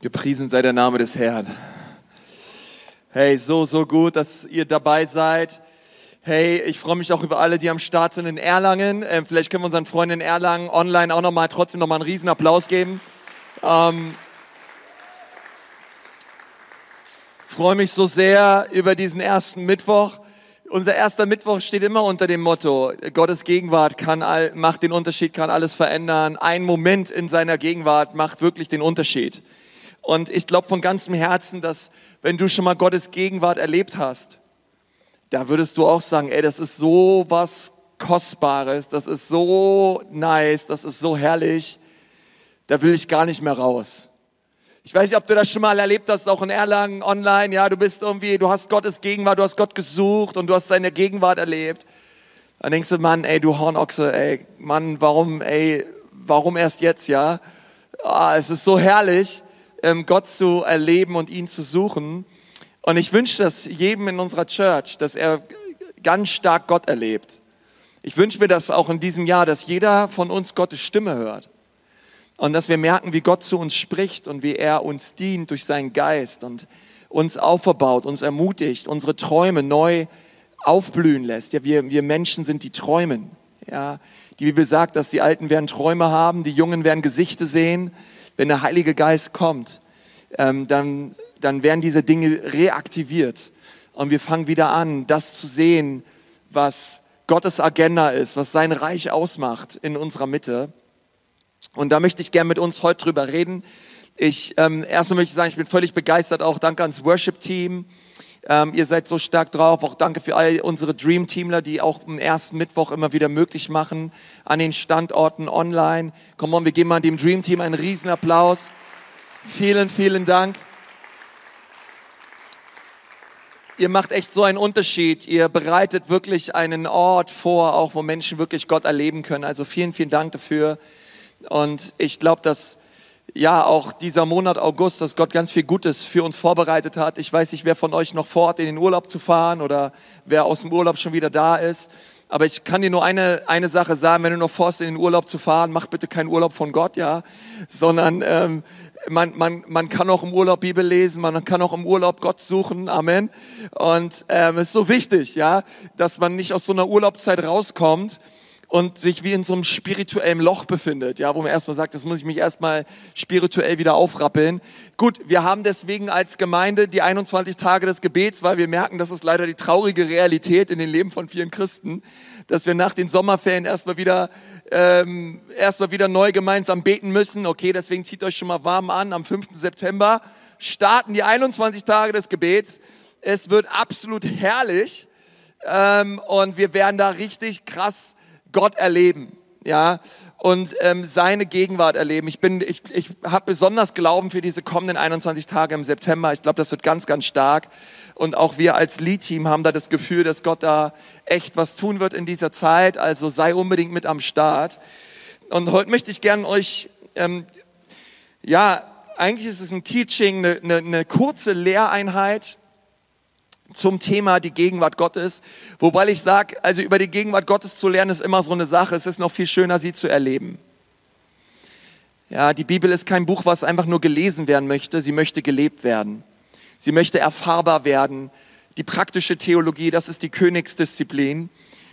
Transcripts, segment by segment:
Gepriesen sei der Name des Herrn. Hey, so, so gut, dass ihr dabei seid. Hey, ich freue mich auch über alle, die am Start sind in Erlangen. Ähm, vielleicht können wir unseren Freunden in Erlangen online auch nochmal trotzdem nochmal einen riesen Applaus geben. Ähm, freue mich so sehr über diesen ersten Mittwoch. Unser erster Mittwoch steht immer unter dem Motto, Gottes Gegenwart kann all, macht den Unterschied, kann alles verändern. Ein Moment in seiner Gegenwart macht wirklich den Unterschied. Und ich glaube von ganzem Herzen, dass wenn du schon mal Gottes Gegenwart erlebt hast, da würdest du auch sagen, ey, das ist so was Kostbares, das ist so nice, das ist so herrlich, da will ich gar nicht mehr raus. Ich weiß nicht, ob du das schon mal erlebt hast, auch in Erlangen online. Ja, du bist irgendwie, du hast Gottes Gegenwart, du hast Gott gesucht und du hast seine Gegenwart erlebt. Dann denkst du, Mann, ey, du Hornochse, ey, Mann, warum, ey, warum erst jetzt, ja? Ah, es ist so herrlich. Ähm, Gott zu erleben und ihn zu suchen. Und ich wünsche das jedem in unserer Church, dass er ganz stark Gott erlebt. Ich wünsche mir das auch in diesem Jahr, dass jeder von uns Gottes Stimme hört. Und dass wir merken, wie Gott zu uns spricht und wie er uns dient durch seinen Geist und uns aufbaut, uns ermutigt, unsere Träume neu aufblühen lässt. Ja, wir, wir Menschen sind die Träumen. Ja, die Bibel sagt, dass die Alten werden Träume haben, die Jungen werden Gesichter sehen wenn der Heilige Geist kommt, ähm, dann, dann werden diese Dinge reaktiviert. Und wir fangen wieder an, das zu sehen, was Gottes Agenda ist, was sein Reich ausmacht in unserer Mitte. Und da möchte ich gerne mit uns heute drüber reden. Ich, ähm, erstmal möchte ich sagen, ich bin völlig begeistert, auch danke ans Worship-Team. Ähm, ihr seid so stark drauf. Auch danke für all unsere Dream-Teamler, die auch am ersten Mittwoch immer wieder möglich machen an den Standorten online. Komm on, wir geben mal dem Dream-Team einen riesen Applaus. Vielen, vielen Dank. Ihr macht echt so einen Unterschied. Ihr bereitet wirklich einen Ort vor, auch wo Menschen wirklich Gott erleben können. Also vielen, vielen Dank dafür. Und ich glaube, dass ja auch dieser Monat August, dass Gott ganz viel Gutes für uns vorbereitet hat. Ich weiß nicht, wer von euch noch vorhat, in den Urlaub zu fahren oder wer aus dem Urlaub schon wieder da ist. Aber ich kann dir nur eine, eine Sache sagen, wenn du noch vorhast, in den Urlaub zu fahren, mach bitte keinen Urlaub von Gott, ja, sondern ähm, man, man, man kann auch im Urlaub Bibel lesen, man kann auch im Urlaub Gott suchen, Amen. Und ähm, ist so wichtig, ja, dass man nicht aus so einer Urlaubszeit rauskommt und sich wie in so einem spirituellen Loch befindet, ja, wo man erstmal sagt, das muss ich mich erstmal spirituell wieder aufrappeln. Gut, wir haben deswegen als Gemeinde die 21 Tage des Gebets, weil wir merken, das ist leider die traurige Realität in den Leben von vielen Christen, dass wir nach den Sommerferien erstmal wieder ähm, erstmal wieder neu gemeinsam beten müssen. Okay, deswegen zieht euch schon mal warm an. Am 5. September starten die 21 Tage des Gebets. Es wird absolut herrlich ähm, und wir werden da richtig krass Gott erleben, ja, und ähm, seine Gegenwart erleben. Ich bin, ich, ich habe besonders Glauben für diese kommenden 21 Tage im September. Ich glaube, das wird ganz, ganz stark. Und auch wir als Lead-Team haben da das Gefühl, dass Gott da echt was tun wird in dieser Zeit. Also sei unbedingt mit am Start. Und heute möchte ich gerne euch, ähm, ja, eigentlich ist es ein Teaching, eine, eine, eine kurze Lehreinheit zum Thema die Gegenwart Gottes. Wobei ich sage, also über die Gegenwart Gottes zu lernen ist immer so eine Sache. Es ist noch viel schöner, sie zu erleben. Ja, die Bibel ist kein Buch, was einfach nur gelesen werden möchte. Sie möchte gelebt werden. Sie möchte erfahrbar werden. Die praktische Theologie, das ist die Königsdisziplin.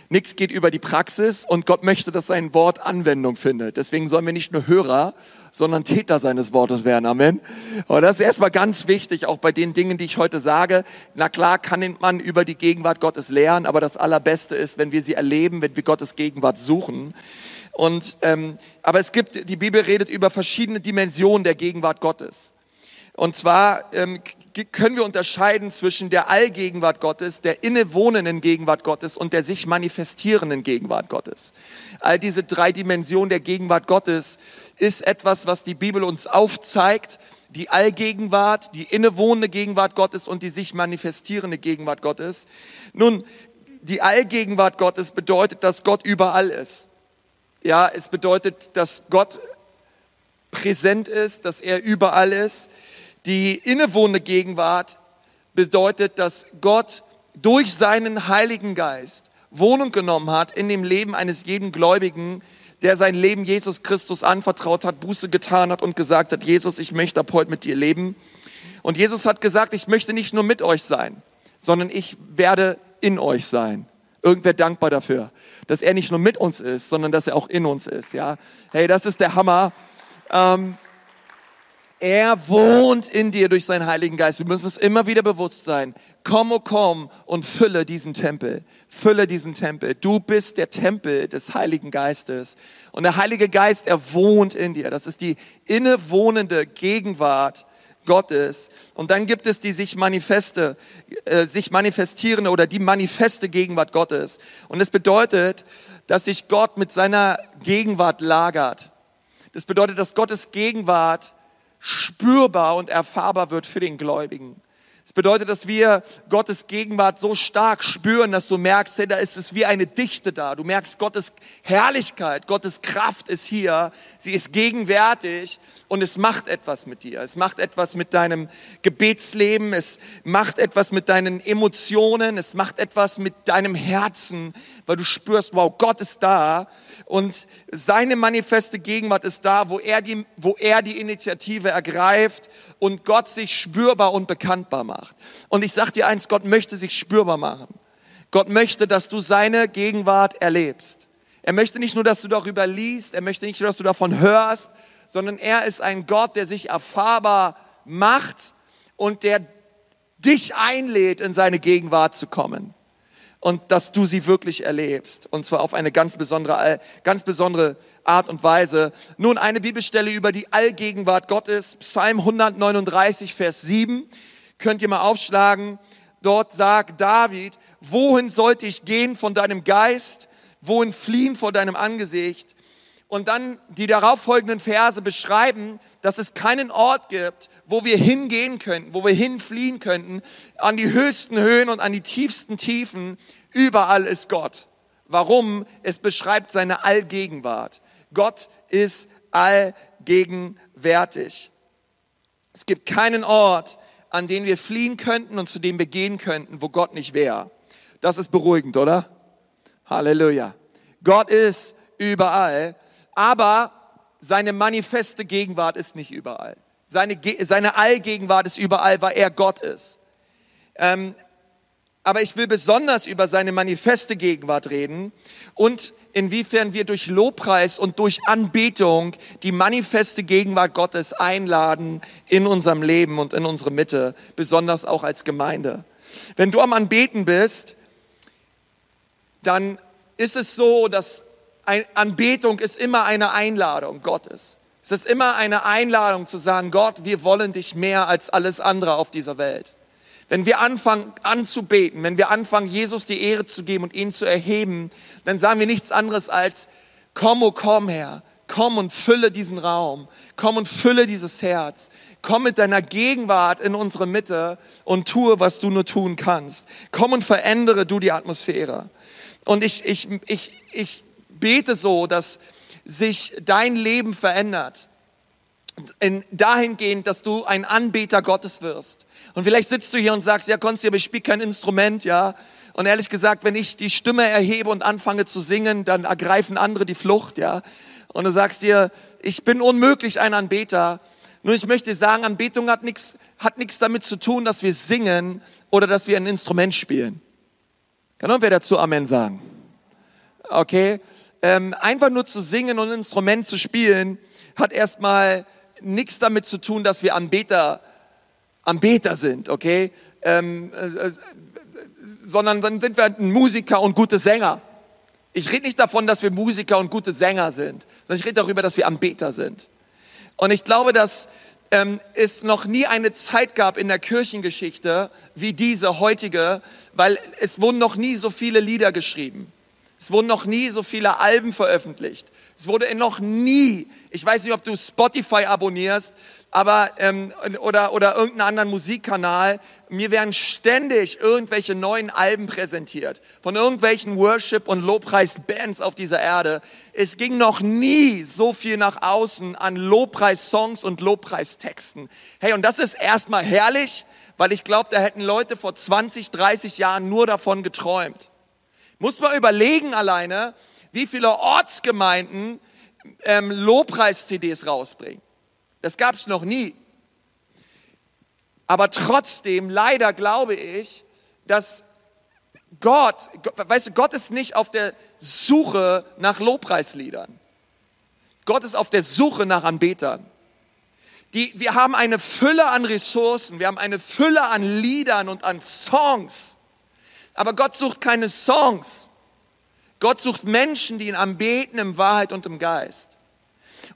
Nichts geht über die Praxis und Gott möchte, dass sein Wort Anwendung findet. Deswegen sollen wir nicht nur Hörer, sondern Täter seines Wortes werden. Amen. Und das ist erstmal ganz wichtig, auch bei den Dingen, die ich heute sage. Na klar kann man über die Gegenwart Gottes lernen, aber das Allerbeste ist, wenn wir sie erleben, wenn wir Gottes Gegenwart suchen. Und, ähm, aber es gibt, die Bibel redet über verschiedene Dimensionen der Gegenwart Gottes. Und zwar ähm, können wir unterscheiden zwischen der Allgegenwart Gottes, der innewohnenden Gegenwart Gottes und der sich manifestierenden Gegenwart Gottes. All diese drei Dimensionen der Gegenwart Gottes ist etwas, was die Bibel uns aufzeigt. Die Allgegenwart, die innewohnende Gegenwart Gottes und die sich manifestierende Gegenwart Gottes. Nun, die Allgegenwart Gottes bedeutet, dass Gott überall ist. Ja, es bedeutet, dass Gott präsent ist, dass er überall ist. Die innewohnende Gegenwart bedeutet, dass Gott durch seinen Heiligen Geist Wohnung genommen hat in dem Leben eines jeden Gläubigen, der sein Leben Jesus Christus anvertraut hat, Buße getan hat und gesagt hat, Jesus, ich möchte ab heute mit dir leben. Und Jesus hat gesagt, ich möchte nicht nur mit euch sein, sondern ich werde in euch sein. Irgendwer dankbar dafür, dass er nicht nur mit uns ist, sondern dass er auch in uns ist. Ja, hey, das ist der Hammer. Ähm, er wohnt in dir durch seinen Heiligen Geist. Wir müssen es immer wieder bewusst sein. Komm, oh komm und fülle diesen Tempel. Fülle diesen Tempel. Du bist der Tempel des Heiligen Geistes. Und der Heilige Geist, er wohnt in dir. Das ist die innewohnende Gegenwart Gottes. Und dann gibt es die sich manifeste, äh, sich manifestierende oder die manifeste Gegenwart Gottes. Und es bedeutet, dass sich Gott mit seiner Gegenwart lagert. Das bedeutet, dass Gottes Gegenwart spürbar und erfahrbar wird für den Gläubigen. Bedeutet, dass wir Gottes Gegenwart so stark spüren, dass du merkst, hey, da ist es wie eine Dichte da. Du merkst, Gottes Herrlichkeit, Gottes Kraft ist hier. Sie ist gegenwärtig und es macht etwas mit dir. Es macht etwas mit deinem Gebetsleben. Es macht etwas mit deinen Emotionen. Es macht etwas mit deinem Herzen, weil du spürst, wow, Gott ist da und seine manifeste Gegenwart ist da, wo er die, wo er die Initiative ergreift und Gott sich spürbar und bekanntbar macht. Und ich sage dir eins, Gott möchte sich spürbar machen. Gott möchte, dass du seine Gegenwart erlebst. Er möchte nicht nur, dass du darüber liest, er möchte nicht nur, dass du davon hörst, sondern er ist ein Gott, der sich erfahrbar macht und der dich einlädt, in seine Gegenwart zu kommen und dass du sie wirklich erlebst. Und zwar auf eine ganz besondere, ganz besondere Art und Weise. Nun eine Bibelstelle über die Allgegenwart Gottes, Psalm 139, Vers 7. Könnt ihr mal aufschlagen. Dort sagt David, wohin sollte ich gehen von deinem Geist? Wohin fliehen vor deinem Angesicht? Und dann die darauffolgenden Verse beschreiben, dass es keinen Ort gibt, wo wir hingehen könnten, wo wir hinfliehen könnten, an die höchsten Höhen und an die tiefsten Tiefen. Überall ist Gott. Warum? Es beschreibt seine Allgegenwart. Gott ist allgegenwärtig. Es gibt keinen Ort, an den wir fliehen könnten und zu dem wir gehen könnten, wo Gott nicht wäre. Das ist beruhigend, oder? Halleluja. Gott ist überall, aber seine manifeste Gegenwart ist nicht überall. Seine, seine Allgegenwart ist überall, weil er Gott ist. Ähm, aber ich will besonders über seine manifeste Gegenwart reden und inwiefern wir durch Lobpreis und durch Anbetung die manifeste Gegenwart Gottes einladen in unserem Leben und in unsere Mitte, besonders auch als Gemeinde. Wenn du am Anbeten bist, dann ist es so, dass Anbetung ist immer eine Einladung Gottes. Es ist immer eine Einladung zu sagen, Gott, wir wollen dich mehr als alles andere auf dieser Welt. Wenn wir anfangen anzubeten, wenn wir anfangen, Jesus die Ehre zu geben und ihn zu erheben, dann sagen wir nichts anderes als, komm, oh komm Herr, komm und fülle diesen Raum, komm und fülle dieses Herz, komm mit deiner Gegenwart in unsere Mitte und tue, was du nur tun kannst. Komm und verändere du die Atmosphäre. Und ich, ich, ich, ich bete so, dass sich dein Leben verändert. In, dahingehend, dass du ein Anbeter Gottes wirst. Und vielleicht sitzt du hier und sagst, ja, Konsti, aber ich spiele kein Instrument, ja. Und ehrlich gesagt, wenn ich die Stimme erhebe und anfange zu singen, dann ergreifen andere die Flucht, ja. Und du sagst dir, ich bin unmöglich ein Anbeter. Nur ich möchte sagen, Anbetung hat nichts hat nichts damit zu tun, dass wir singen oder dass wir ein Instrument spielen. Kann wer dazu Amen sagen? Okay? ähm, einfach nur zu singen und ein Instrument zu spielen, hat erstmal nichts damit zu tun, dass wir Anbeter, Anbeter sind, okay? Ähm, äh, äh, sondern dann sind wir Musiker und gute Sänger. Ich rede nicht davon, dass wir Musiker und gute Sänger sind, sondern ich rede darüber, dass wir Anbeter sind. Und ich glaube, dass ähm, es noch nie eine Zeit gab in der Kirchengeschichte wie diese heutige, weil es wurden noch nie so viele Lieder geschrieben. Es wurden noch nie so viele Alben veröffentlicht. Es wurde noch nie, ich weiß nicht, ob du Spotify abonnierst, aber ähm, oder oder irgendeinen anderen Musikkanal. Mir werden ständig irgendwelche neuen Alben präsentiert von irgendwelchen Worship und Lobpreis-Bands auf dieser Erde. Es ging noch nie so viel nach außen an Lobpreis-Songs und Lobpreistexten. Hey, und das ist erstmal herrlich, weil ich glaube, da hätten Leute vor 20, 30 Jahren nur davon geträumt. Muss man überlegen alleine, wie viele Ortsgemeinden ähm, Lobpreis-CDs rausbringen. Das gab es noch nie. Aber trotzdem, leider glaube ich, dass Gott, weißt du, Gott ist nicht auf der Suche nach Lobpreisliedern. Gott ist auf der Suche nach Anbetern. Die, wir haben eine Fülle an Ressourcen, wir haben eine Fülle an Liedern und an Songs. Aber Gott sucht keine Songs. Gott sucht Menschen, die ihn anbeten im Wahrheit und im Geist.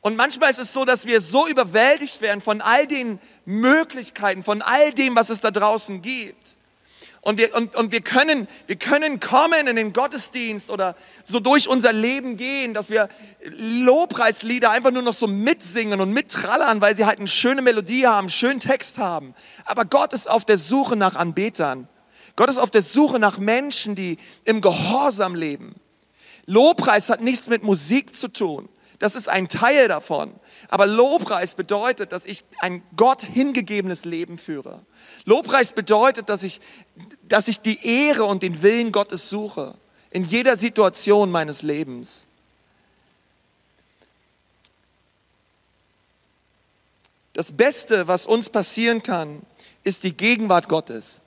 Und manchmal ist es so, dass wir so überwältigt werden von all den Möglichkeiten, von all dem, was es da draußen gibt. Und wir, und, und wir, können, wir können kommen in den Gottesdienst oder so durch unser Leben gehen, dass wir Lobpreislieder einfach nur noch so mitsingen und mittrallern, weil sie halt eine schöne Melodie haben, einen schönen Text haben. Aber Gott ist auf der Suche nach Anbetern. Gott ist auf der Suche nach Menschen, die im Gehorsam leben. Lobpreis hat nichts mit Musik zu tun. Das ist ein Teil davon. Aber Lobpreis bedeutet, dass ich ein Gott hingegebenes Leben führe. Lobpreis bedeutet, dass ich, dass ich die Ehre und den Willen Gottes suche. In jeder Situation meines Lebens. Das Beste, was uns passieren kann, ist die Gegenwart Gottes.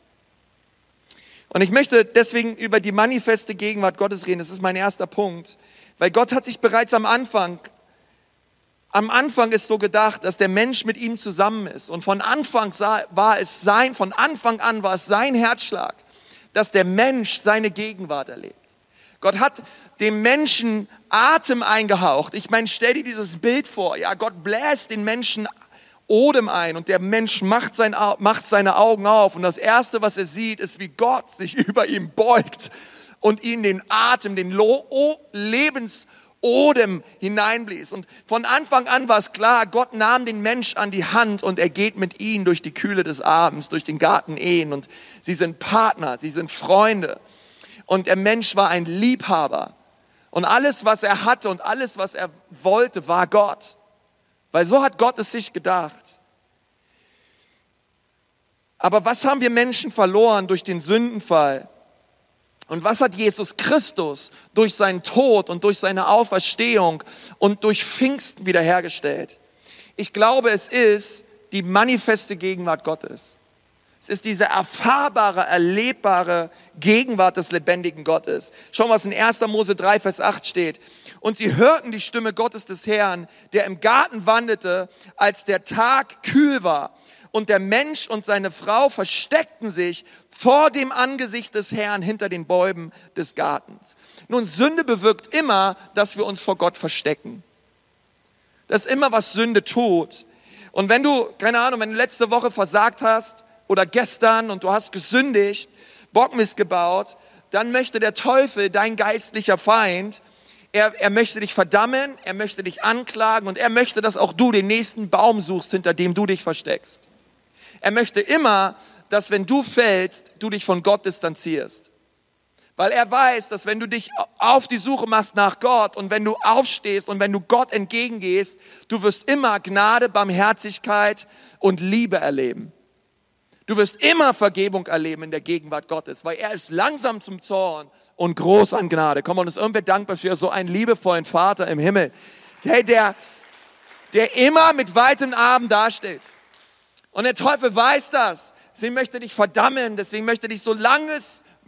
Und ich möchte deswegen über die manifeste Gegenwart Gottes reden. Das ist mein erster Punkt. Weil Gott hat sich bereits am Anfang, am Anfang ist so gedacht, dass der Mensch mit ihm zusammen ist. Und von Anfang war es sein, von Anfang an war es sein Herzschlag, dass der Mensch seine Gegenwart erlebt. Gott hat dem Menschen Atem eingehaucht. Ich meine, stell dir dieses Bild vor. Ja, Gott bläst den Menschen Odem ein und der Mensch macht, sein, macht seine Augen auf und das Erste, was er sieht, ist, wie Gott sich über ihm beugt und ihn den Atem, den Lebensodem hineinblies. Und von Anfang an war es klar, Gott nahm den Mensch an die Hand und er geht mit ihm durch die Kühle des Abends, durch den Garten Ehen und sie sind Partner, sie sind Freunde. Und der Mensch war ein Liebhaber. Und alles, was er hatte und alles, was er wollte, war Gott. Weil so hat Gott es sich gedacht. Aber was haben wir Menschen verloren durch den Sündenfall? Und was hat Jesus Christus durch seinen Tod und durch seine Auferstehung und durch Pfingsten wiederhergestellt? Ich glaube, es ist die manifeste Gegenwart Gottes. Es ist diese erfahrbare, erlebbare Gegenwart des lebendigen Gottes. Schau, was in 1. Mose 3, Vers 8 steht. Und sie hörten die Stimme Gottes des Herrn, der im Garten wandelte, als der Tag kühl war. Und der Mensch und seine Frau versteckten sich vor dem Angesicht des Herrn hinter den Bäumen des Gartens. Nun, Sünde bewirkt immer, dass wir uns vor Gott verstecken. Das ist immer, was Sünde tut. Und wenn du, keine Ahnung, wenn du letzte Woche versagt hast oder gestern und du hast gesündigt, Bockmist gebaut, dann möchte der Teufel, dein geistlicher Feind, er, er möchte dich verdammen, er möchte dich anklagen und er möchte, dass auch du den nächsten Baum suchst, hinter dem du dich versteckst. Er möchte immer, dass wenn du fällst, du dich von Gott distanzierst. Weil er weiß, dass wenn du dich auf die Suche machst nach Gott und wenn du aufstehst und wenn du Gott entgegengehst, du wirst immer Gnade, Barmherzigkeit und Liebe erleben. Du wirst immer Vergebung erleben in der Gegenwart Gottes, weil er ist langsam zum Zorn und groß an Gnade. Komm, und ist irgendwer dankbar für so einen liebevollen Vater im Himmel, der, der, der immer mit weitem Arm dasteht. Und der Teufel weiß das. Deswegen möchte dich verdammen, deswegen möchte dich so lange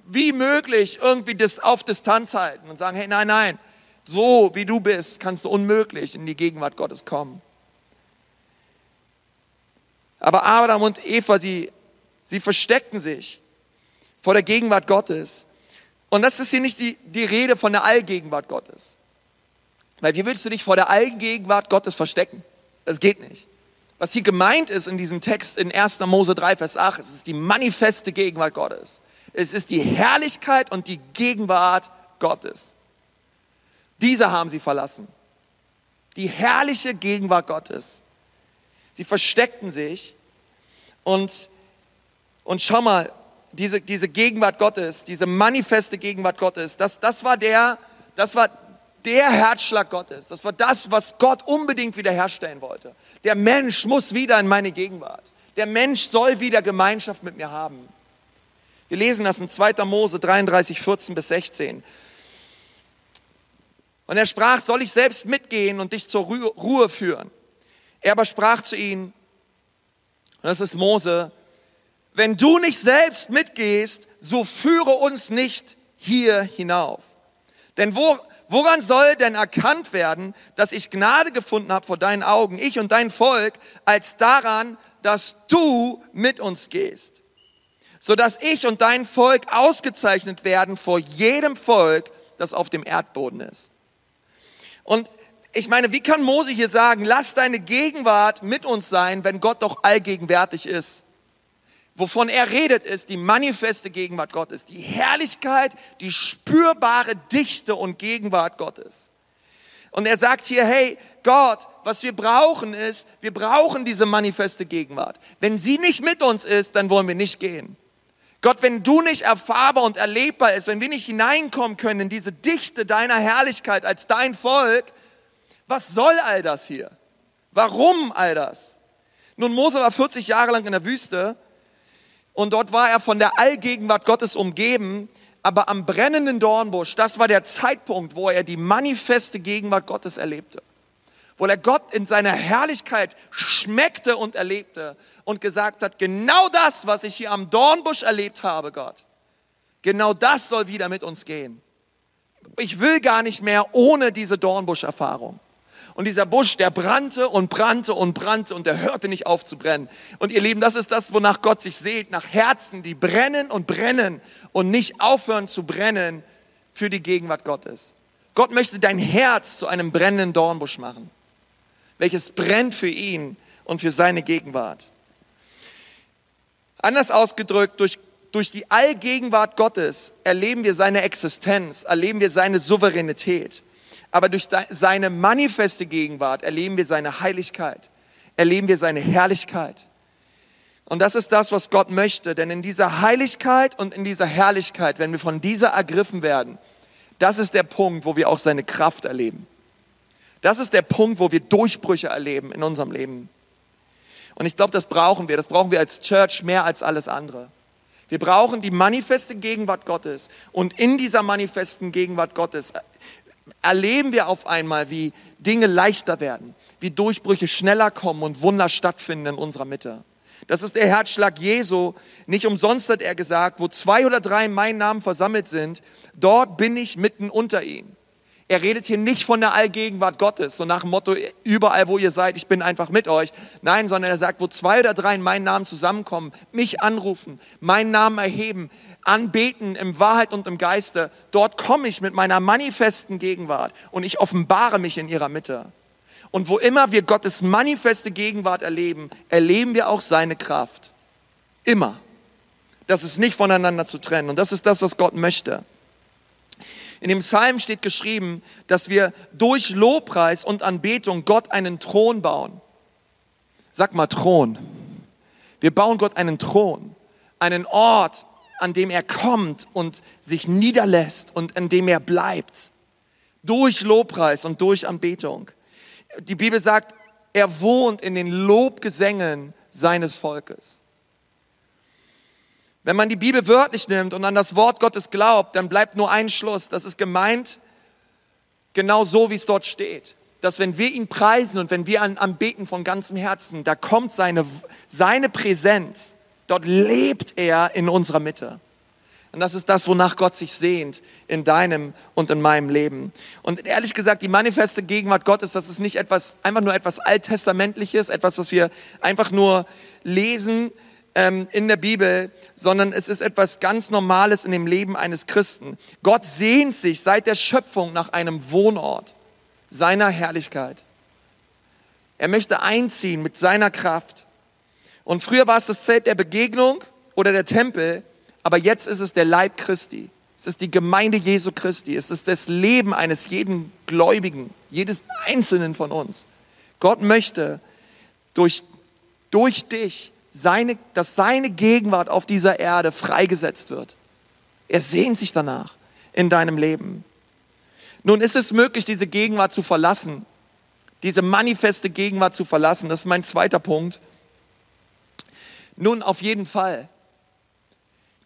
wie möglich irgendwie auf Distanz halten und sagen, hey, nein, nein, so wie du bist, kannst du unmöglich in die Gegenwart Gottes kommen. Aber Adam und Eva, sie, sie versteckten sich vor der Gegenwart Gottes. Und das ist hier nicht die, die Rede von der Allgegenwart Gottes. Weil wie willst du dich vor der Allgegenwart Gottes verstecken? Das geht nicht. Was hier gemeint ist in diesem Text in 1. Mose 3, Vers 8, es ist die manifeste Gegenwart Gottes. Es ist die Herrlichkeit und die Gegenwart Gottes. Diese haben sie verlassen. Die herrliche Gegenwart Gottes. Sie versteckten sich und, und schau mal, diese, diese Gegenwart Gottes, diese manifeste Gegenwart Gottes, das, das, war der, das war der Herzschlag Gottes. Das war das, was Gott unbedingt wiederherstellen wollte. Der Mensch muss wieder in meine Gegenwart. Der Mensch soll wieder Gemeinschaft mit mir haben. Wir lesen das in 2. Mose 33, 14 bis 16. Und er sprach, soll ich selbst mitgehen und dich zur Ruhe führen? Er aber sprach zu ihnen, und das ist Mose, wenn du nicht selbst mitgehst, so führe uns nicht hier hinauf. Denn wo, woran soll denn erkannt werden, dass ich Gnade gefunden habe vor deinen Augen, ich und dein Volk, als daran, dass du mit uns gehst? Sodass ich und dein Volk ausgezeichnet werden vor jedem Volk, das auf dem Erdboden ist. Und ich meine, wie kann Mose hier sagen, lass deine Gegenwart mit uns sein, wenn Gott doch allgegenwärtig ist? Wovon er redet, ist die manifeste Gegenwart Gottes, die Herrlichkeit, die spürbare Dichte und Gegenwart Gottes. Und er sagt hier, hey, Gott, was wir brauchen ist, wir brauchen diese manifeste Gegenwart. Wenn sie nicht mit uns ist, dann wollen wir nicht gehen. Gott, wenn du nicht erfahrbar und erlebbar ist, wenn wir nicht hineinkommen können in diese Dichte deiner Herrlichkeit als dein Volk, was soll all das hier? Warum all das? Nun, Mose war 40 Jahre lang in der Wüste und dort war er von der Allgegenwart Gottes umgeben, aber am brennenden Dornbusch, das war der Zeitpunkt, wo er die manifeste Gegenwart Gottes erlebte. Wo er Gott in seiner Herrlichkeit schmeckte und erlebte und gesagt hat, genau das, was ich hier am Dornbusch erlebt habe, Gott, genau das soll wieder mit uns gehen. Ich will gar nicht mehr ohne diese Dornbusch-Erfahrung. Und dieser Busch, der brannte und brannte und brannte und der hörte nicht auf zu brennen. Und ihr Lieben, das ist das, wonach Gott sich sehnt, nach Herzen, die brennen und brennen und nicht aufhören zu brennen für die Gegenwart Gottes. Gott möchte dein Herz zu einem brennenden Dornbusch machen, welches brennt für ihn und für seine Gegenwart. Anders ausgedrückt, durch, durch die Allgegenwart Gottes erleben wir seine Existenz, erleben wir seine Souveränität aber durch seine manifeste Gegenwart erleben wir seine Heiligkeit, erleben wir seine Herrlichkeit. Und das ist das, was Gott möchte, denn in dieser Heiligkeit und in dieser Herrlichkeit, wenn wir von dieser ergriffen werden, das ist der Punkt, wo wir auch seine Kraft erleben. Das ist der Punkt, wo wir Durchbrüche erleben in unserem Leben. Und ich glaube, das brauchen wir. Das brauchen wir als Church mehr als alles andere. Wir brauchen die manifeste Gegenwart Gottes. Und in dieser manifesten Gegenwart Gottes erleben wir auf einmal, wie Dinge leichter werden, wie Durchbrüche schneller kommen und Wunder stattfinden in unserer Mitte. Das ist der Herzschlag Jesu. Nicht umsonst hat er gesagt, wo zwei oder drei in meinem Namen versammelt sind, dort bin ich mitten unter ihnen. Er redet hier nicht von der Allgegenwart Gottes, so nach dem Motto, überall wo ihr seid, ich bin einfach mit euch. Nein, sondern er sagt, wo zwei oder drei in meinem Namen zusammenkommen, mich anrufen, meinen Namen erheben, anbeten im Wahrheit und im Geiste, dort komme ich mit meiner manifesten Gegenwart und ich offenbare mich in ihrer Mitte. Und wo immer wir Gottes manifeste Gegenwart erleben, erleben wir auch seine Kraft. Immer. Das ist nicht voneinander zu trennen. Und das ist das, was Gott möchte. In dem Psalm steht geschrieben, dass wir durch Lobpreis und Anbetung Gott einen Thron bauen. Sag mal Thron. Wir bauen Gott einen Thron, einen Ort, an dem er kommt und sich niederlässt und an dem er bleibt. Durch Lobpreis und durch Anbetung. Die Bibel sagt, er wohnt in den Lobgesängen seines Volkes. Wenn man die Bibel wörtlich nimmt und an das Wort Gottes glaubt, dann bleibt nur ein Schluss. Das ist gemeint genau so, wie es dort steht. Dass wenn wir ihn preisen und wenn wir an, anbeten von ganzem Herzen, da kommt seine, seine Präsenz Dort lebt er in unserer Mitte. Und das ist das, wonach Gott sich sehnt in deinem und in meinem Leben. Und ehrlich gesagt, die manifeste Gegenwart Gottes, das ist nicht etwas, einfach nur etwas Alttestamentliches, etwas, was wir einfach nur lesen ähm, in der Bibel, sondern es ist etwas ganz Normales in dem Leben eines Christen. Gott sehnt sich seit der Schöpfung nach einem Wohnort seiner Herrlichkeit. Er möchte einziehen mit seiner Kraft. Und früher war es das Zelt der Begegnung oder der Tempel, aber jetzt ist es der Leib Christi. Es ist die Gemeinde Jesu Christi. Es ist das Leben eines jeden Gläubigen, jedes Einzelnen von uns. Gott möchte durch, durch dich, seine, dass seine Gegenwart auf dieser Erde freigesetzt wird. Er sehnt sich danach in deinem Leben. Nun ist es möglich, diese Gegenwart zu verlassen, diese manifeste Gegenwart zu verlassen. Das ist mein zweiter Punkt. Nun, auf jeden Fall.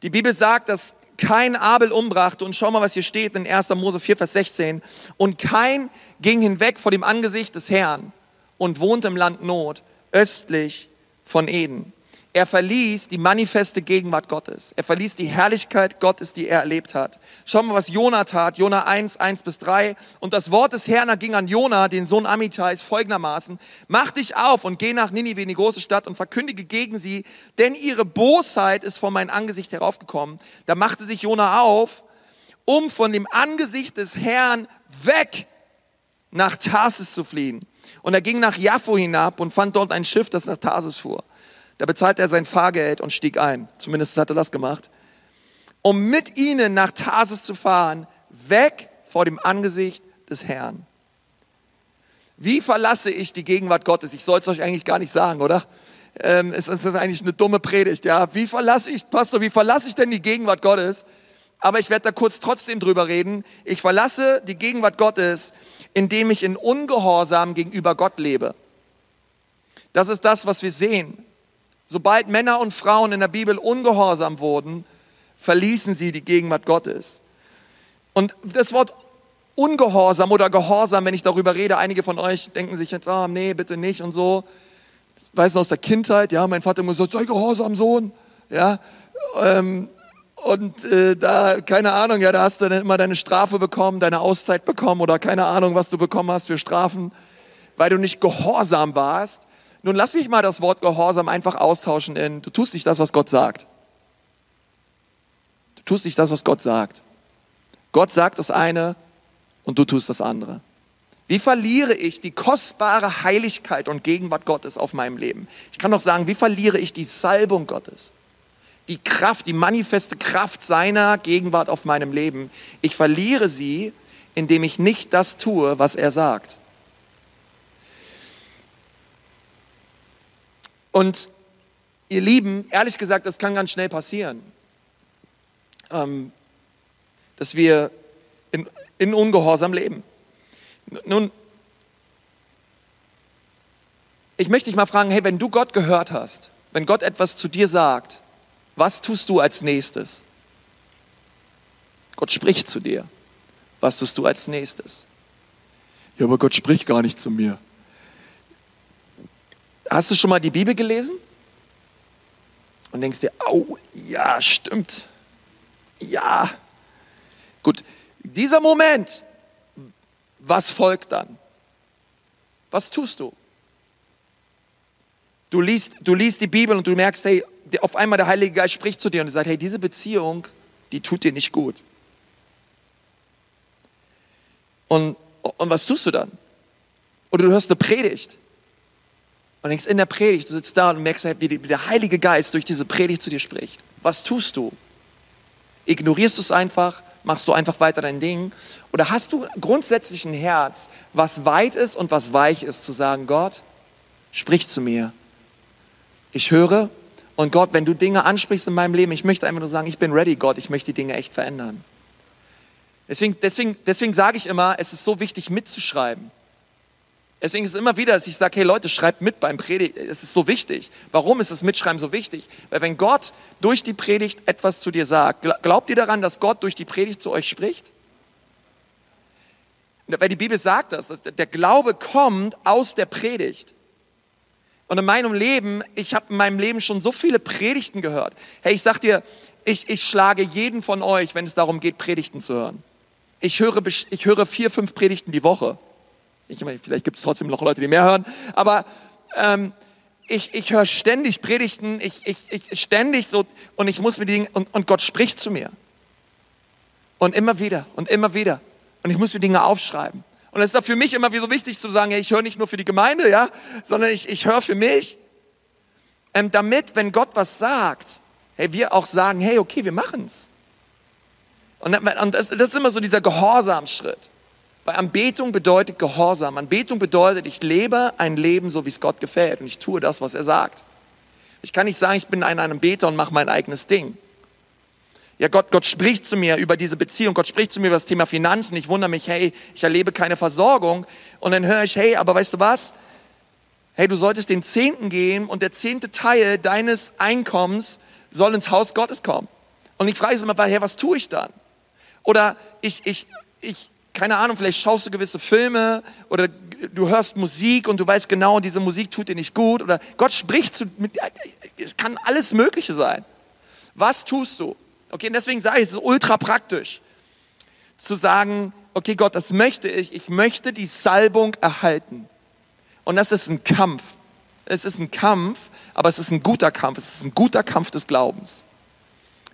Die Bibel sagt, dass kein Abel umbrachte. Und schau mal, was hier steht in 1. Mose 4, Vers 16. Und kein ging hinweg vor dem Angesicht des Herrn und wohnte im Land Not, östlich von Eden. Er verließ die manifeste Gegenwart Gottes. Er verließ die Herrlichkeit Gottes, die er erlebt hat. Schau mal, was Jona tat. Jona 1, 1 bis 3. Und das Wort des Herrn ging an Jona, den Sohn Amitais, folgendermaßen. Mach dich auf und geh nach Ninive, in die große Stadt, und verkündige gegen sie, denn ihre Bosheit ist vor mein Angesicht heraufgekommen. Da machte sich Jona auf, um von dem Angesicht des Herrn weg nach Tarsis zu fliehen. Und er ging nach Jaffo hinab und fand dort ein Schiff, das nach Tarsis fuhr. Da bezahlte er sein Fahrgeld und stieg ein. Zumindest hat er das gemacht. Um mit ihnen nach Tarsis zu fahren, weg vor dem Angesicht des Herrn. Wie verlasse ich die Gegenwart Gottes? Ich soll es euch eigentlich gar nicht sagen, oder? Ähm, es ist eigentlich eine dumme Predigt, ja. Wie verlasse ich, Pastor, wie verlasse ich denn die Gegenwart Gottes? Aber ich werde da kurz trotzdem drüber reden. Ich verlasse die Gegenwart Gottes, indem ich in Ungehorsam gegenüber Gott lebe. Das ist das, was wir sehen. Sobald Männer und Frauen in der Bibel ungehorsam wurden, verließen sie die Gegenwart Gottes. Und das Wort ungehorsam oder gehorsam, wenn ich darüber rede, einige von euch denken sich jetzt, ah, nee, bitte nicht und so. Das weiß ich aus der Kindheit, ja, mein Vater immer so, sei gehorsam, Sohn, ja. Ähm, und äh, da, keine Ahnung, ja, da hast du dann immer deine Strafe bekommen, deine Auszeit bekommen oder keine Ahnung, was du bekommen hast für Strafen, weil du nicht gehorsam warst. Nun lass mich mal das Wort Gehorsam einfach austauschen in, du tust nicht das, was Gott sagt. Du tust nicht das, was Gott sagt. Gott sagt das eine und du tust das andere. Wie verliere ich die kostbare Heiligkeit und Gegenwart Gottes auf meinem Leben? Ich kann doch sagen, wie verliere ich die Salbung Gottes? Die Kraft, die manifeste Kraft seiner Gegenwart auf meinem Leben. Ich verliere sie, indem ich nicht das tue, was er sagt. Und ihr Lieben, ehrlich gesagt, das kann ganz schnell passieren, ähm, dass wir in, in Ungehorsam leben. Nun, ich möchte dich mal fragen, hey, wenn du Gott gehört hast, wenn Gott etwas zu dir sagt, was tust du als nächstes? Gott spricht zu dir. Was tust du als nächstes? Ja, aber Gott spricht gar nicht zu mir. Hast du schon mal die Bibel gelesen? Und denkst dir, oh, ja, stimmt. Ja. Gut, dieser Moment, was folgt dann? Was tust du? Du liest, du liest die Bibel und du merkst, hey, auf einmal der Heilige Geist spricht zu dir und sagt, hey, diese Beziehung, die tut dir nicht gut. Und, und was tust du dann? Oder du hörst eine Predigt und denkst in der Predigt, du sitzt da und merkst, wie der Heilige Geist durch diese Predigt zu dir spricht. Was tust du? Ignorierst du es einfach? Machst du einfach weiter dein Ding? Oder hast du grundsätzlich ein Herz, was weit ist und was weich ist, zu sagen, Gott, sprich zu mir. Ich höre und Gott, wenn du Dinge ansprichst in meinem Leben, ich möchte einfach nur sagen, ich bin ready, Gott, ich möchte die Dinge echt verändern. Deswegen, deswegen, deswegen sage ich immer, es ist so wichtig mitzuschreiben. Deswegen ist es immer wieder, dass ich sage, hey Leute, schreibt mit beim Predigt. Es ist so wichtig. Warum ist das Mitschreiben so wichtig? Weil wenn Gott durch die Predigt etwas zu dir sagt, glaubt ihr daran, dass Gott durch die Predigt zu euch spricht? Weil die Bibel sagt das, der Glaube kommt aus der Predigt. Und in meinem Leben, ich habe in meinem Leben schon so viele Predigten gehört. Hey, ich sag dir, ich, ich schlage jeden von euch, wenn es darum geht, Predigten zu hören. Ich höre, ich höre vier, fünf Predigten die Woche. Ich, vielleicht gibt es trotzdem noch Leute, die mehr hören, aber ähm, ich, ich höre ständig Predigten, ich, ich, ich ständig so, und ich muss mir die Dinge, und, und Gott spricht zu mir. Und immer wieder und immer wieder. Und ich muss mir Dinge aufschreiben. Und es ist auch für mich immer wieder so wichtig zu sagen, hey, ich höre nicht nur für die Gemeinde, ja, sondern ich, ich höre für mich, ähm, damit, wenn Gott was sagt, hey, wir auch sagen, hey, okay, wir machen's. Und, und das, das ist immer so dieser Gehorsamsschritt. Weil Anbetung bedeutet Gehorsam. Anbetung bedeutet, ich lebe ein Leben so, wie es Gott gefällt und ich tue das, was er sagt. Ich kann nicht sagen, ich bin ein Anbeter und mache mein eigenes Ding. Ja, Gott, Gott spricht zu mir über diese Beziehung, Gott spricht zu mir über das Thema Finanzen. Ich wundere mich, hey, ich erlebe keine Versorgung. Und dann höre ich, hey, aber weißt du was? Hey, du solltest den Zehnten gehen und der zehnte Teil deines Einkommens soll ins Haus Gottes kommen. Und ich frage mich immer, Herr, was tue ich dann? Oder ich, ich, ich, keine Ahnung, vielleicht schaust du gewisse Filme oder du hörst Musik und du weißt genau, diese Musik tut dir nicht gut oder Gott spricht zu, mit, es kann alles Mögliche sein. Was tust du? Okay, und deswegen sage ich, es ist ultra praktisch zu sagen, okay Gott, das möchte ich, ich möchte die Salbung erhalten. Und das ist ein Kampf. Es ist ein Kampf, aber es ist ein guter Kampf. Es ist ein guter Kampf des Glaubens,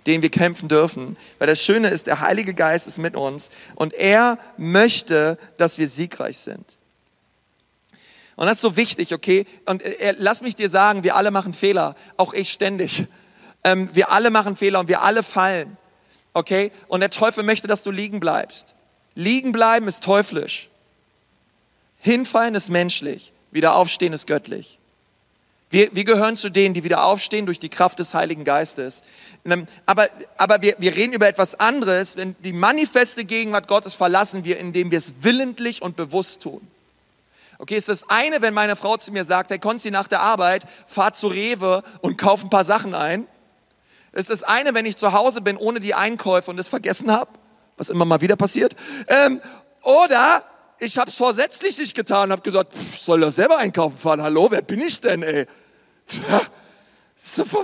den wir kämpfen dürfen. Weil das Schöne ist, der Heilige Geist ist mit uns und er möchte, dass wir siegreich sind. Und das ist so wichtig, okay? Und äh, lass mich dir sagen, wir alle machen Fehler, auch ich ständig. Ähm, wir alle machen Fehler und wir alle fallen, okay? Und der Teufel möchte, dass du liegen bleibst. Liegen bleiben ist teuflisch. Hinfallen ist menschlich. Wieder aufstehen ist göttlich. Wir, wir gehören zu denen, die wieder aufstehen durch die Kraft des Heiligen Geistes. Ähm, aber, aber wir, wir reden über etwas anderes. Wenn die manifeste Gegenwart Gottes verlassen wir, indem wir es willentlich und bewusst tun. Okay, ist das eine, wenn meine Frau zu mir sagt, hey Konzi, nach der Arbeit, fahr zu Rewe und kauf ein paar Sachen ein. Ist das eine, wenn ich zu Hause bin ohne die Einkäufe und es vergessen habe, was immer mal wieder passiert. Ähm, oder ich habe es vorsätzlich nicht getan und habe gesagt, pff, soll er selber einkaufen fahren? Hallo, wer bin ich denn, ey?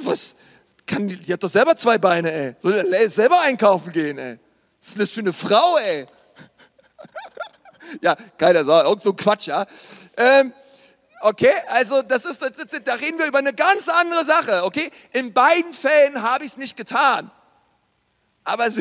Was, kann, die hat doch selber zwei Beine, ey. Soll er selber einkaufen gehen, ey? Was ist das für eine Frau, ey? ja, keiner sagt, irgend so Quatsch, ja. Ähm, okay, also das ist, das ist, da reden wir über eine ganz andere Sache, okay? In beiden Fällen habe ich es nicht getan. Aber es,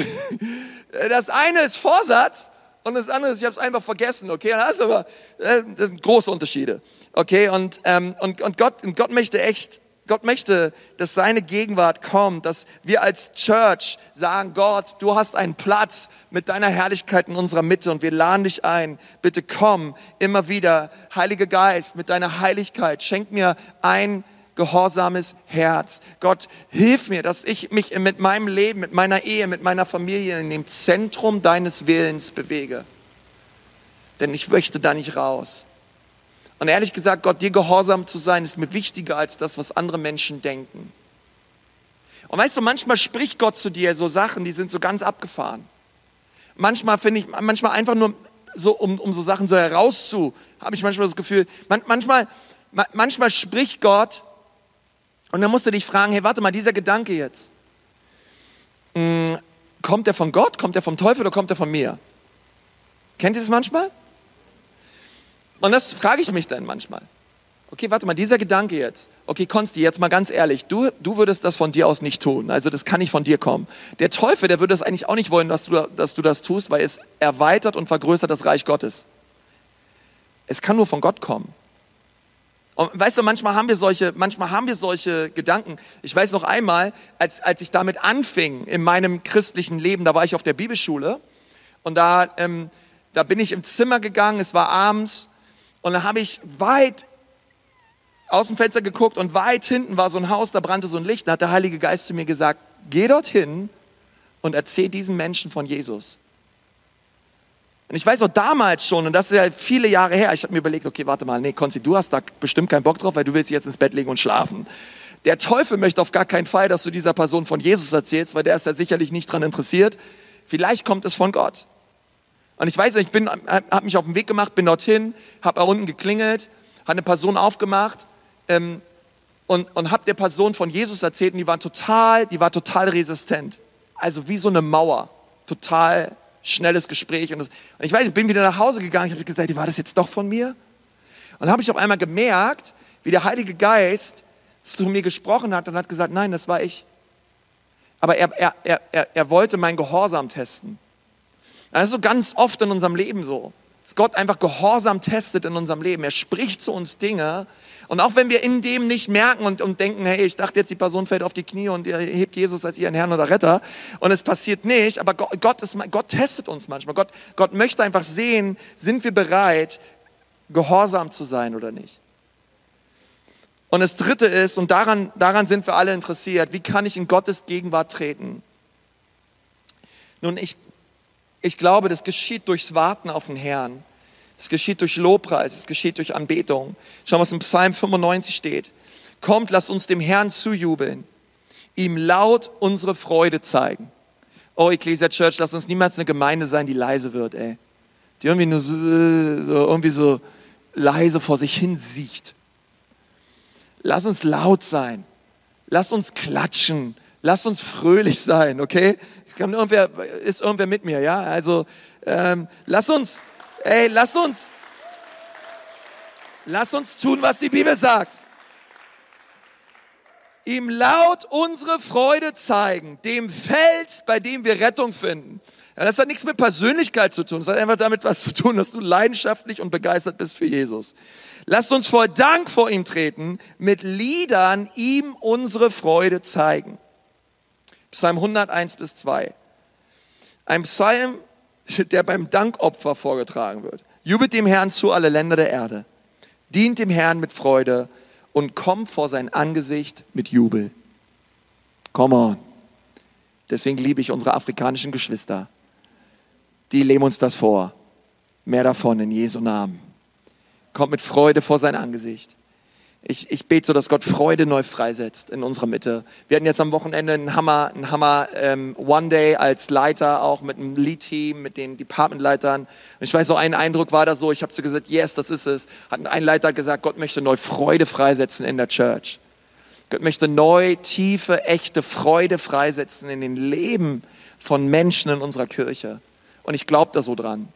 das eine ist Vorsatz und das andere ist, ich habe es einfach vergessen, okay? Das, aber, äh, das sind große Unterschiede, okay? Und, ähm, und, und, Gott, und Gott möchte echt Gott möchte, dass seine Gegenwart kommt, dass wir als Church sagen, Gott, du hast einen Platz mit deiner Herrlichkeit in unserer Mitte und wir laden dich ein. Bitte komm immer wieder, Heiliger Geist, mit deiner Heiligkeit. Schenk mir ein gehorsames Herz. Gott, hilf mir, dass ich mich mit meinem Leben, mit meiner Ehe, mit meiner Familie in dem Zentrum deines Willens bewege. Denn ich möchte da nicht raus. Und ehrlich gesagt, Gott, dir gehorsam zu sein, ist mir wichtiger als das, was andere Menschen denken. Und weißt du, manchmal spricht Gott zu dir so Sachen, die sind so ganz abgefahren. Manchmal finde ich, manchmal einfach nur so, um, um so Sachen so herauszu, habe ich manchmal das Gefühl, man, manchmal, manchmal spricht Gott und dann musst du dich fragen, hey, warte mal, dieser Gedanke jetzt, mh, hm, kommt der von Gott, kommt der vom Teufel oder kommt der von mir? Kennt ihr das manchmal? Und das frage ich mich dann manchmal. Okay, warte mal, dieser Gedanke jetzt. Okay, Konsti, jetzt mal ganz ehrlich, du, du würdest das von dir aus nicht tun. Also das kann nicht von dir kommen. Der Teufel, der würde es eigentlich auch nicht wollen, dass du, dass du das tust, weil es erweitert und vergrößert das Reich Gottes. Es kann nur von Gott kommen. Und weißt du, manchmal haben wir solche, manchmal haben wir solche Gedanken. Ich weiß noch einmal, als, als ich damit anfing in meinem christlichen Leben, da war ich auf der Bibelschule und da, ähm, da bin ich im Zimmer gegangen, es war abends und dann habe ich weit aus dem Fenster geguckt und weit hinten war so ein Haus, da brannte so ein Licht. Da hat der Heilige Geist zu mir gesagt, geh dorthin und erzähl diesen Menschen von Jesus. Und ich weiß auch damals schon, und das ist ja viele Jahre her, ich habe mir überlegt, okay, warte mal, nee, Konzi, du hast da bestimmt keinen Bock drauf, weil du willst jetzt ins Bett legen und schlafen. Der Teufel möchte auf gar keinen Fall, dass du dieser Person von Jesus erzählst, weil der ist ja sicherlich nicht daran interessiert. Vielleicht kommt es von Gott. Und ich weiß, ich habe mich auf den Weg gemacht, bin dorthin, habe da unten geklingelt, hat eine Person aufgemacht ähm, und, und habe der Person von Jesus erzählt und die war total, die war total resistent. Also wie so eine Mauer, total schnelles Gespräch. Und, das, und ich weiß, ich bin wieder nach Hause gegangen, ich habe gesagt, war das jetzt doch von mir? Und dann habe ich auf einmal gemerkt, wie der Heilige Geist zu mir gesprochen hat und hat gesagt, nein, das war ich. Aber er, er, er, er wollte mein Gehorsam testen. Das ist so ganz oft in unserem Leben so, dass Gott einfach Gehorsam testet in unserem Leben. Er spricht zu uns Dinge. Und auch wenn wir in dem nicht merken und, und denken, hey, ich dachte jetzt, die Person fällt auf die Knie und ihr hebt Jesus als ihren Herrn oder Retter und es passiert nicht, aber Gott, Gott, ist, Gott testet uns manchmal. Gott, Gott möchte einfach sehen, sind wir bereit, gehorsam zu sein oder nicht. Und das Dritte ist, und daran, daran sind wir alle interessiert, wie kann ich in Gottes Gegenwart treten? Nun, ich, ich glaube, das geschieht durchs Warten auf den Herrn. Es geschieht durch Lobpreis, es geschieht durch Anbetung. Schau, was im Psalm 95 steht. Kommt, lasst uns dem Herrn zujubeln. ihm laut unsere Freude zeigen. Oh, Ecclesia Church, lass uns niemals eine Gemeinde sein, die leise wird, ey. Die irgendwie nur so, so irgendwie so leise vor sich hin sieht. Lass uns laut sein. Lass uns klatschen. Lass uns fröhlich sein, okay? Irgendwer, ist irgendwer mit mir, ja? Also, ähm, lass uns, ey, lass uns, lass uns tun, was die Bibel sagt ihm laut unsere Freude zeigen, dem Fels, bei dem wir Rettung finden. Ja, das hat nichts mit Persönlichkeit zu tun, das hat einfach damit was zu tun, dass du leidenschaftlich und begeistert bist für Jesus. Lasst uns voll Dank vor ihm treten, mit Liedern ihm unsere Freude zeigen. Psalm 101 bis 2. Ein Psalm, der beim Dankopfer vorgetragen wird. Jubelt dem Herrn zu alle Länder der Erde. Dient dem Herrn mit Freude und komm vor sein Angesicht mit Jubel. Come on. Deswegen liebe ich unsere afrikanischen Geschwister. Die leben uns das vor. Mehr davon in Jesu Namen. Kommt mit Freude vor sein Angesicht. Ich, ich bete so, dass Gott Freude neu freisetzt in unserer Mitte. Wir hatten jetzt am Wochenende einen Hammer, einen Hammer ähm, One Day als Leiter, auch mit einem Lead-Team, mit den Department-Leitern. Und ich weiß, so ein Eindruck war da so, ich habe so gesagt, yes, das ist es. Hat ein Leiter gesagt, Gott möchte neu Freude freisetzen in der Church. Gott möchte neu, tiefe, echte Freude freisetzen in den Leben von Menschen in unserer Kirche. Und ich glaube da so dran.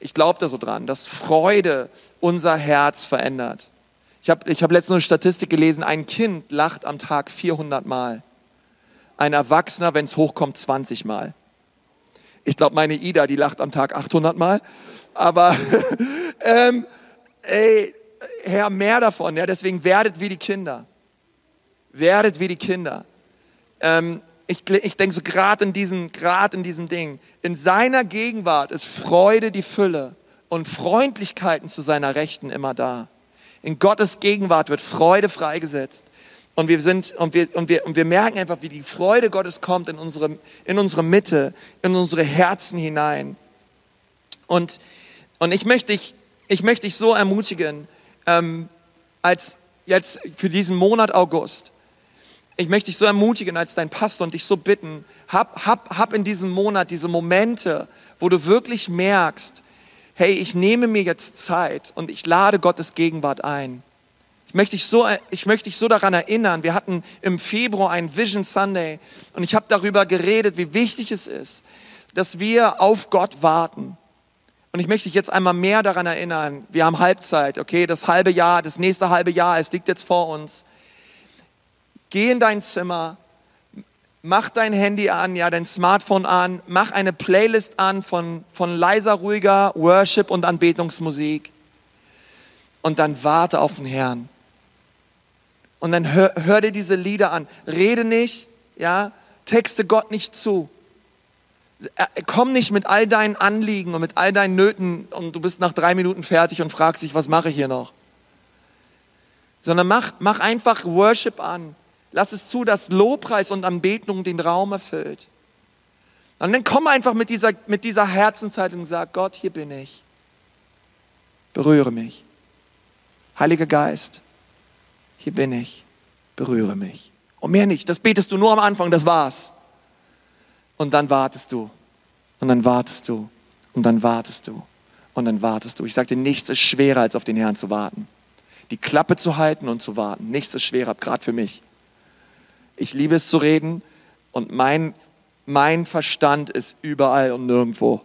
Ich glaube da so dran, dass Freude unser Herz verändert. Ich habe ich hab letztens eine Statistik gelesen, ein Kind lacht am Tag 400 Mal. Ein Erwachsener, wenn es hochkommt, 20 Mal. Ich glaube, meine Ida, die lacht am Tag 800 Mal. Aber ähm, ey, Herr, mehr davon. Ja, deswegen werdet wie die Kinder. Werdet wie die Kinder. Ähm, ich, ich denke so gerade in, in diesem Ding. In seiner Gegenwart ist Freude die Fülle und Freundlichkeiten zu seiner Rechten immer da. In Gottes Gegenwart wird Freude freigesetzt. Und wir, sind, und, wir, und, wir, und wir merken einfach, wie die Freude Gottes kommt in unsere, in unsere Mitte, in unsere Herzen hinein. Und, und ich, möchte dich, ich möchte dich so ermutigen, ähm, als jetzt für diesen Monat August, ich möchte dich so ermutigen als dein Pastor und dich so bitten, hab, hab, hab in diesem Monat diese Momente, wo du wirklich merkst, hey, ich nehme mir jetzt Zeit und ich lade Gottes Gegenwart ein. Ich möchte dich so, ich möchte dich so daran erinnern, wir hatten im Februar einen Vision Sunday und ich habe darüber geredet, wie wichtig es ist, dass wir auf Gott warten. Und ich möchte dich jetzt einmal mehr daran erinnern, wir haben Halbzeit, okay, das halbe Jahr, das nächste halbe Jahr, es liegt jetzt vor uns. Geh in dein Zimmer, mach dein Handy an, ja, dein Smartphone an, mach eine Playlist an von, von leiser, ruhiger Worship und Anbetungsmusik und dann warte auf den Herrn. Und dann hör, hör dir diese Lieder an. Rede nicht, ja, texte Gott nicht zu. Komm nicht mit all deinen Anliegen und mit all deinen Nöten und du bist nach drei Minuten fertig und fragst dich, was mache ich hier noch? Sondern mach, mach einfach Worship an Lass es zu, dass Lobpreis und Anbetung den Raum erfüllt. Und dann komm einfach mit dieser, mit dieser Herzenshaltung und sag, Gott, hier bin ich. Berühre mich. Heiliger Geist, hier bin ich. Berühre mich. Und mehr nicht. Das betest du nur am Anfang, das war's. Und dann wartest du. Und dann wartest du. Und dann wartest du. Und dann wartest du. Ich sagte, nichts ist schwerer, als auf den Herrn zu warten. Die Klappe zu halten und zu warten. Nichts ist schwerer, gerade für mich. Ich liebe es zu reden und mein, mein Verstand ist überall und nirgendwo.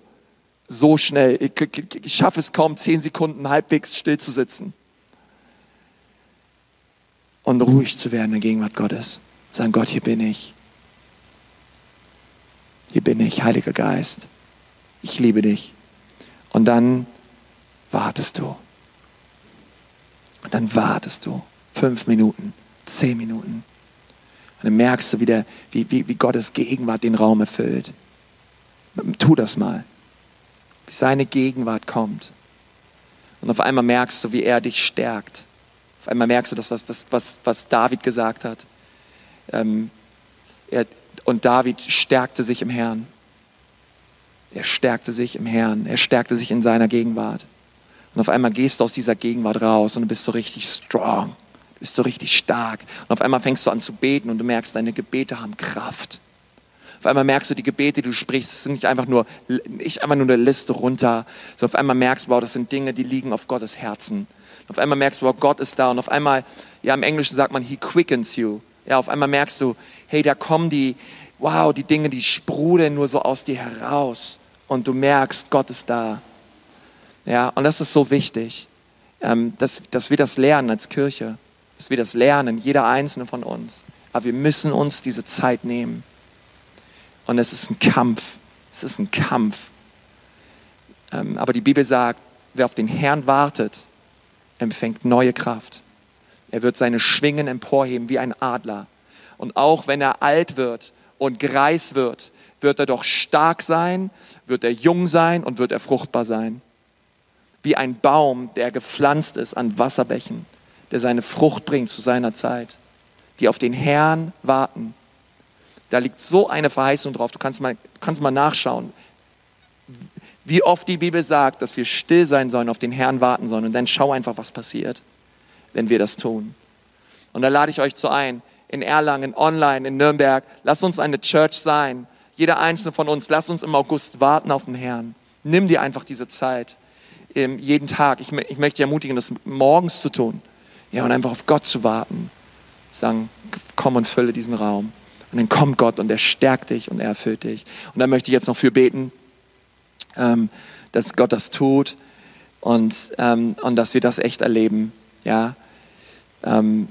So schnell. Ich, ich, ich schaffe es kaum, zehn Sekunden halbwegs still zu sitzen und ruhig zu werden in der Gegenwart Gottes. Sagen, Gott, hier bin ich. Hier bin ich, Heiliger Geist. Ich liebe dich. Und dann wartest du. Und dann wartest du fünf Minuten, zehn Minuten, und dann merkst du wieder, wie, wie, wie Gottes Gegenwart den Raum erfüllt. Tu das mal. Wie seine Gegenwart kommt. Und auf einmal merkst du, wie er dich stärkt. Auf einmal merkst du das, was, was, was, was David gesagt hat. Ähm, er, und David stärkte sich im Herrn. Er stärkte sich im Herrn. Er stärkte sich in seiner Gegenwart. Und auf einmal gehst du aus dieser Gegenwart raus und du bist so richtig strong. Du bist so richtig stark. Und auf einmal fängst du an zu beten und du merkst, deine Gebete haben Kraft. Auf einmal merkst du, die Gebete, die du sprichst, sind nicht einfach nur, nicht einfach nur eine Liste runter, sondern auf einmal merkst du, wow, das sind Dinge, die liegen auf Gottes Herzen. Auf einmal merkst du, wow, Gott ist da und auf einmal, ja, im Englischen sagt man, he quickens you. Ja, auf einmal merkst du, hey, da kommen die, wow, die Dinge, die sprudeln nur so aus dir heraus und du merkst, Gott ist da. Ja, und das ist so wichtig, ähm, dass, dass wir das lernen als Kirche, dass wir das lernen, jeder einzelne von uns. Aber wir müssen uns diese Zeit nehmen. Und es ist ein Kampf. Es ist ein Kampf. Ähm, aber die Bibel sagt, wer auf den Herrn wartet, empfängt neue Kraft. Er wird seine Schwingen emporheben wie ein Adler. Und auch wenn er alt wird und greis wird, wird er doch stark sein, wird er jung sein und wird er fruchtbar sein. Wie ein Baum, der gepflanzt ist an Wasserbächen, der seine Frucht bringt zu seiner Zeit. Die auf den Herrn warten, da liegt so eine Verheißung drauf. Du kannst mal, kannst mal nachschauen, wie oft die Bibel sagt, dass wir still sein sollen, auf den Herrn warten sollen. Und dann schau einfach, was passiert, wenn wir das tun. Und da lade ich euch zu ein, in Erlangen, online, in Nürnberg. Lasst uns eine Church sein. Jeder einzelne von uns, lasst uns im August warten auf den Herrn. Nimm dir einfach diese Zeit, jeden Tag. Ich, ich möchte dich ermutigen, das morgens zu tun. Ja, und einfach auf Gott zu warten. Sagen, komm und fülle diesen Raum. Und dann kommt Gott und er stärkt dich und er erfüllt dich. Und dann möchte ich jetzt noch für beten, ähm, dass Gott das tut und, ähm, und dass wir das echt erleben. Ja. Ähm,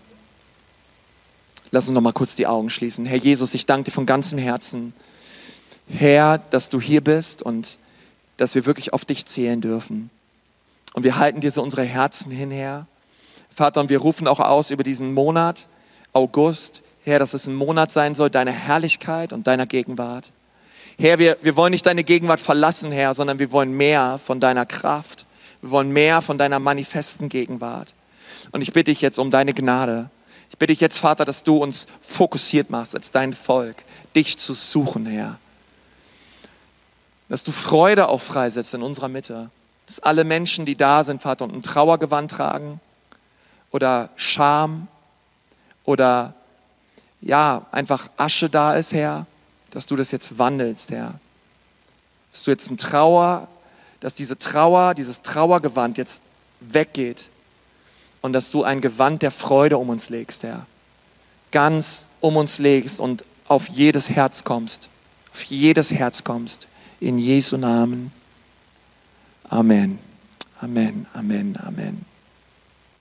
lass uns noch mal kurz die Augen schließen. Herr Jesus, ich danke dir von ganzem Herzen, Herr, dass du hier bist und dass wir wirklich auf dich zählen dürfen. Und wir halten dir so unsere Herzen hin, Herr. Vater, und wir rufen auch aus über diesen Monat, August, Herr, dass es ein Monat sein soll deiner Herrlichkeit und deiner Gegenwart. Herr, wir, wir wollen nicht deine Gegenwart verlassen, Herr, sondern wir wollen mehr von deiner Kraft. Wir wollen mehr von deiner manifesten Gegenwart. Und ich bitte dich jetzt um deine Gnade. Ich bitte dich jetzt, Vater, dass du uns fokussiert machst als dein Volk, dich zu suchen, Herr. Dass du Freude auch freisetzt in unserer Mitte. Dass alle Menschen, die da sind, Vater, und ein Trauergewand tragen oder Scham oder ja, einfach Asche da ist, Herr, dass du das jetzt wandelst, Herr. Dass du jetzt ein Trauer, dass diese Trauer, dieses Trauergewand jetzt weggeht und dass du ein Gewand der Freude um uns legst, Herr. Ganz um uns legst und auf jedes Herz kommst. Auf jedes Herz kommst. In Jesu Namen. Amen. Amen. Amen. Amen.